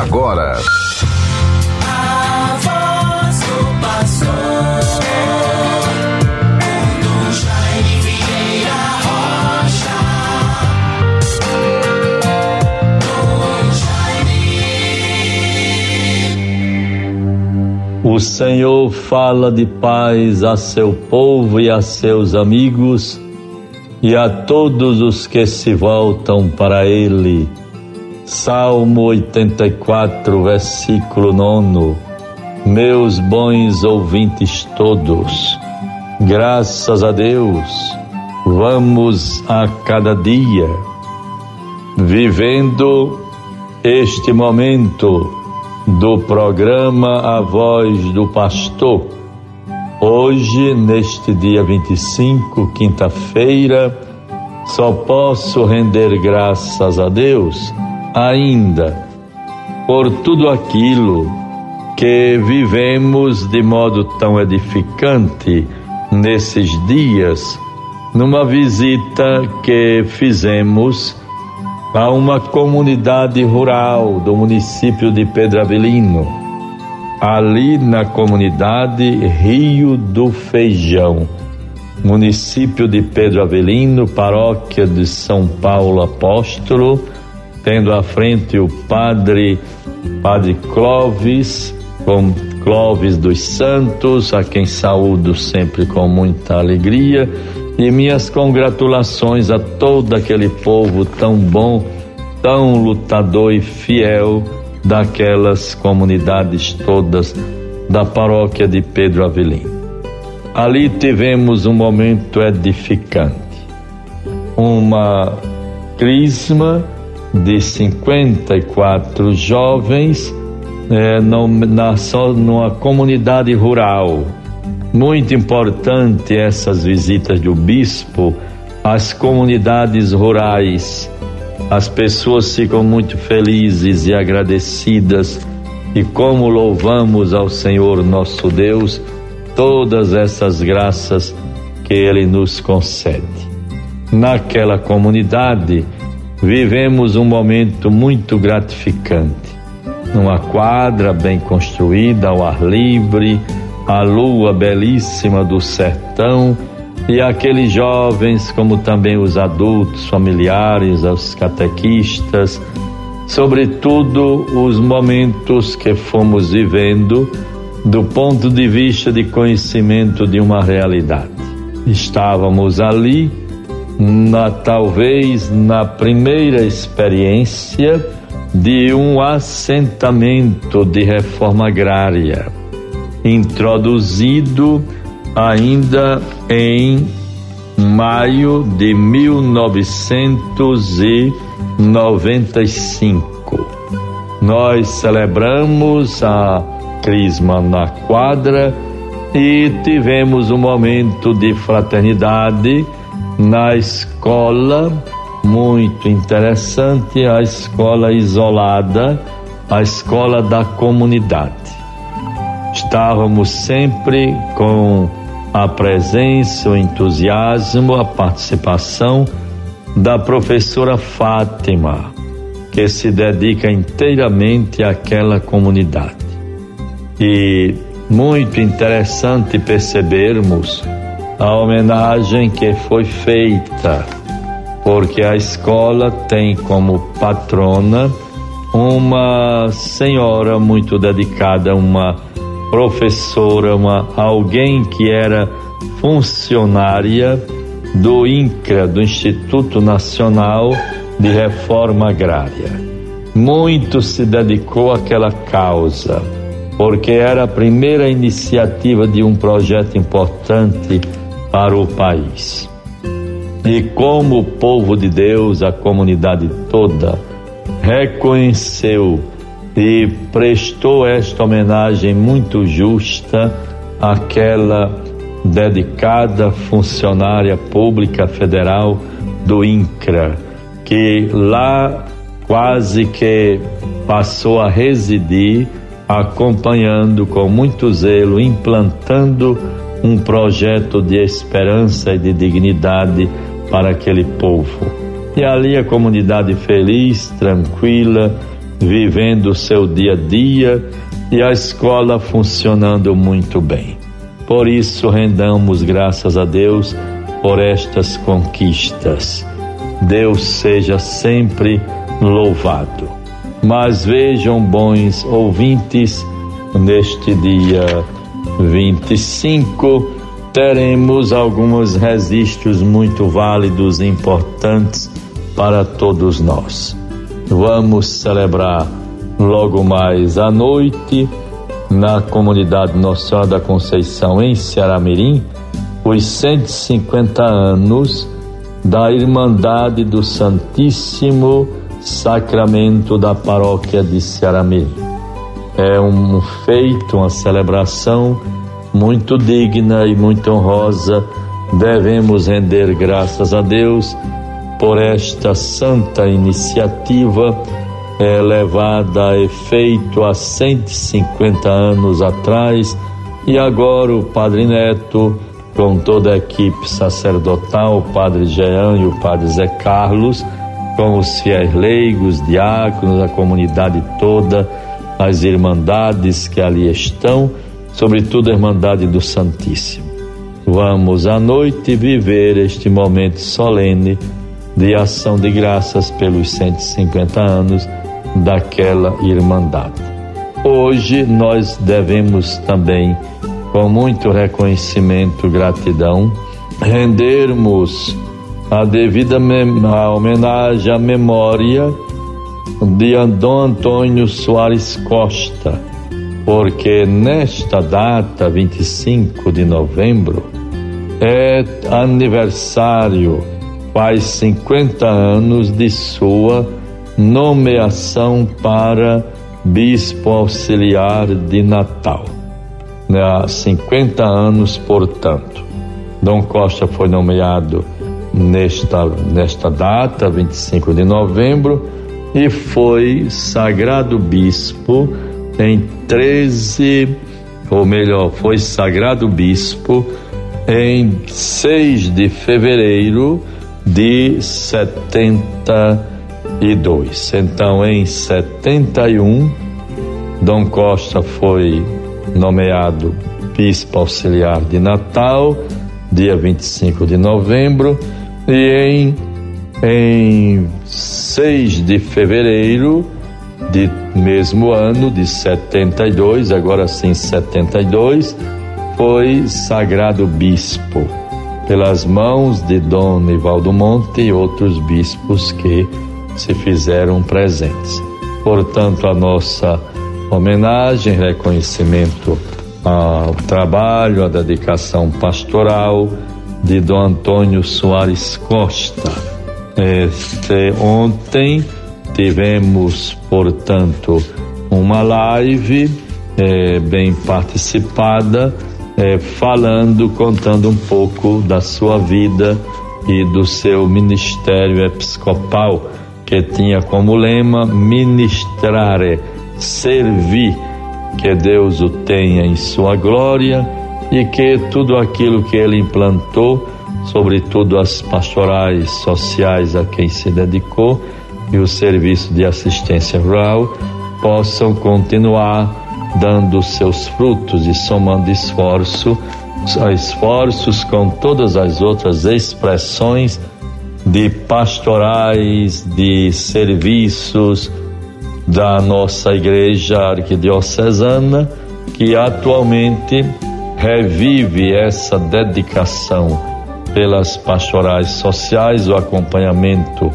agora. O Senhor fala de paz a seu povo e a seus amigos e a todos os que se voltam para Ele. Salmo 84, versículo 9. Meus bons ouvintes todos, graças a Deus, vamos a cada dia vivendo este momento do programa A Voz do Pastor. Hoje, neste dia 25, quinta-feira, só posso render graças a Deus ainda por tudo aquilo que vivemos de modo tão edificante nesses dias, numa visita que fizemos a uma comunidade rural do município de Pedro Avelino, ali na comunidade Rio do Feijão, município de Pedro Avelino, paróquia de São Paulo Apóstolo tendo à frente o padre, padre Clóvis, com Clóvis dos Santos, a quem saúdo sempre com muita alegria, e minhas congratulações a todo aquele povo tão bom, tão lutador e fiel daquelas comunidades todas da paróquia de Pedro Avelino. Ali tivemos um momento edificante, uma crisma de 54 jovens é, no, na, só numa comunidade rural. Muito importante essas visitas do bispo às comunidades rurais. As pessoas ficam muito felizes e agradecidas e como louvamos ao Senhor nosso Deus todas essas graças que ele nos concede. Naquela comunidade, vivemos um momento muito gratificante. Numa quadra bem construída, ao ar livre, a lua belíssima do sertão e aqueles jovens, como também os adultos, familiares, os catequistas, sobretudo os momentos que fomos vivendo do ponto de vista de conhecimento de uma realidade. Estávamos ali na talvez na primeira experiência de um assentamento de reforma agrária, introduzido ainda em maio de 1995. Nós celebramos a Crisma na quadra e tivemos um momento de fraternidade na escola, muito interessante, a escola isolada, a escola da comunidade. Estávamos sempre com a presença, o entusiasmo, a participação da professora Fátima, que se dedica inteiramente àquela comunidade. E muito interessante percebermos a homenagem que foi feita, porque a escola tem como patrona uma senhora muito dedicada, uma professora, uma alguém que era funcionária do INCRA, do Instituto Nacional de Reforma Agrária. Muito se dedicou àquela causa, porque era a primeira iniciativa de um projeto importante para o país. E como o povo de Deus, a comunidade toda, reconheceu e prestou esta homenagem muito justa àquela dedicada funcionária pública federal do INCRA, que lá quase que passou a residir, acompanhando com muito zelo, implantando um projeto de esperança e de dignidade para aquele povo. E ali a comunidade feliz, tranquila, vivendo o seu dia a dia e a escola funcionando muito bem. Por isso, rendamos graças a Deus por estas conquistas. Deus seja sempre louvado. Mas vejam, bons ouvintes, neste dia 25, teremos alguns registros muito válidos e importantes para todos nós. Vamos celebrar logo mais à noite na comunidade Nossa Senhora da Conceição em Ceará-Mirim os 150 anos da Irmandade do Santíssimo Sacramento da Paróquia de Ceará-Mirim. É um feito, uma celebração muito digna e muito honrosa. Devemos render graças a Deus por esta santa iniciativa é, levada a efeito há 150 anos atrás e agora o Padre Neto, com toda a equipe sacerdotal, o Padre Jean e o Padre Zé Carlos, com os fiéis leigos, diáconos, a comunidade toda, as irmandades que ali estão, sobretudo a Irmandade do Santíssimo. Vamos à noite viver este momento solene de ação de graças pelos 150 anos daquela irmandade. Hoje nós devemos também, com muito reconhecimento e gratidão, rendermos a devida homenagem à memória de Dom Antônio Soares Costa, porque nesta data, 25 de novembro, é aniversário, faz 50 anos de sua nomeação para bispo auxiliar de Natal. Né, há 50 anos, portanto. Dom Costa foi nomeado nesta, nesta data, 25 de novembro, e foi sagrado bispo em 13, ou melhor, foi sagrado bispo em 6 de fevereiro de 70 e dois. Então, em 71, Dom Costa foi nomeado bispo auxiliar de Natal, dia 25 de novembro, e em, em 6 de fevereiro de mesmo ano, de 72, agora sim 72, foi sagrado bispo pelas mãos de Dom Nivaldo Monte e outros bispos que se fizeram presentes. Portanto, a nossa homenagem, reconhecimento ao trabalho, à dedicação pastoral de Dom Antônio Soares Costa. Este, ontem tivemos, portanto, uma live é, bem participada, é, falando, contando um pouco da sua vida e do seu ministério episcopal que tinha como lema ministrare, servir, que Deus o tenha em sua glória e que tudo aquilo que ele implantou, sobretudo as pastorais sociais a quem se dedicou e o serviço de assistência rural, possam continuar dando seus frutos e somando esforço, esforços com todas as outras expressões de pastorais, de serviços da nossa igreja arquidiocesana, que atualmente revive essa dedicação pelas pastorais sociais, o acompanhamento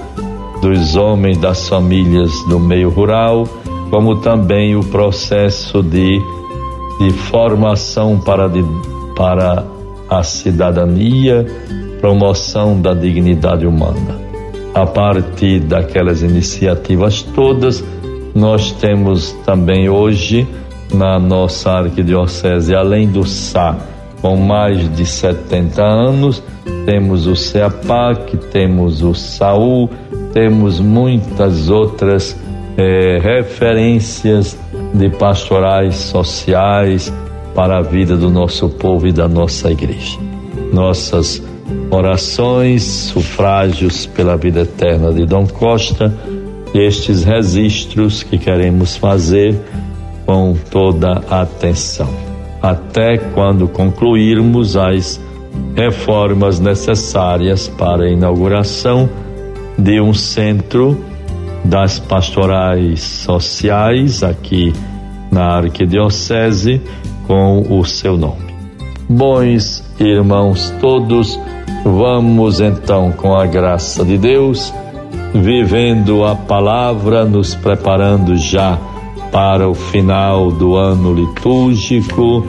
dos homens das famílias do meio rural, como também o processo de, de formação para, de, para a cidadania promoção da dignidade humana. A partir daquelas iniciativas todas, nós temos também hoje na nossa arquidiocese, além do SA, com mais de 70 anos, temos o CEAPAC, temos o SAUL, temos muitas outras eh, referências de pastorais sociais para a vida do nosso povo e da nossa igreja. Nossas orações, sufrágios pela vida eterna de Dom Costa, estes registros que queremos fazer com toda a atenção, até quando concluirmos as reformas necessárias para a inauguração de um centro das pastorais sociais aqui na Arquidiocese com o seu nome. Bons irmãos todos, vamos então, com a graça de Deus, vivendo a palavra, nos preparando já para o final do ano litúrgico,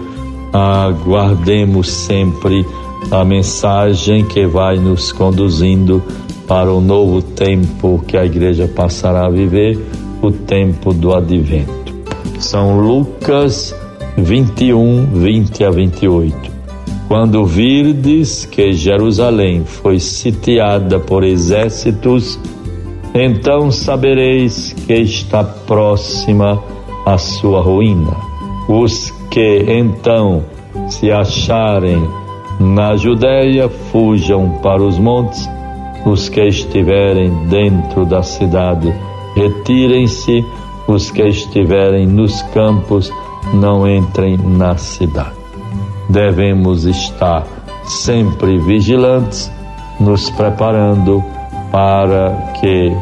aguardemos sempre a mensagem que vai nos conduzindo para o novo tempo que a igreja passará a viver, o tempo do advento. São Lucas 21, 20 a 28. Quando virdes que Jerusalém foi sitiada por exércitos, então sabereis que está próxima a sua ruína. Os que então se acharem na Judéia fujam para os montes, os que estiverem dentro da cidade retirem-se, os que estiverem nos campos não entrem na cidade. Devemos estar sempre vigilantes, nos preparando para que,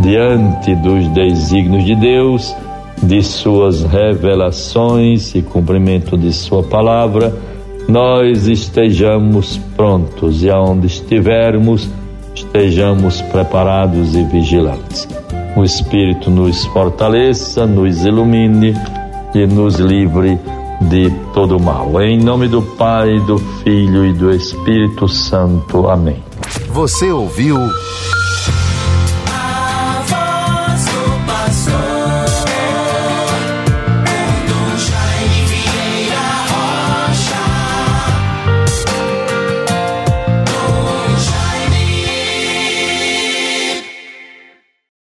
diante dos desígnios de Deus, de suas revelações e cumprimento de Sua palavra, nós estejamos prontos e aonde estivermos, estejamos preparados e vigilantes. O Espírito nos fortaleça, nos ilumine e nos livre de todo mal. Em nome do Pai, do Filho e do Espírito Santo. Amém. Você ouviu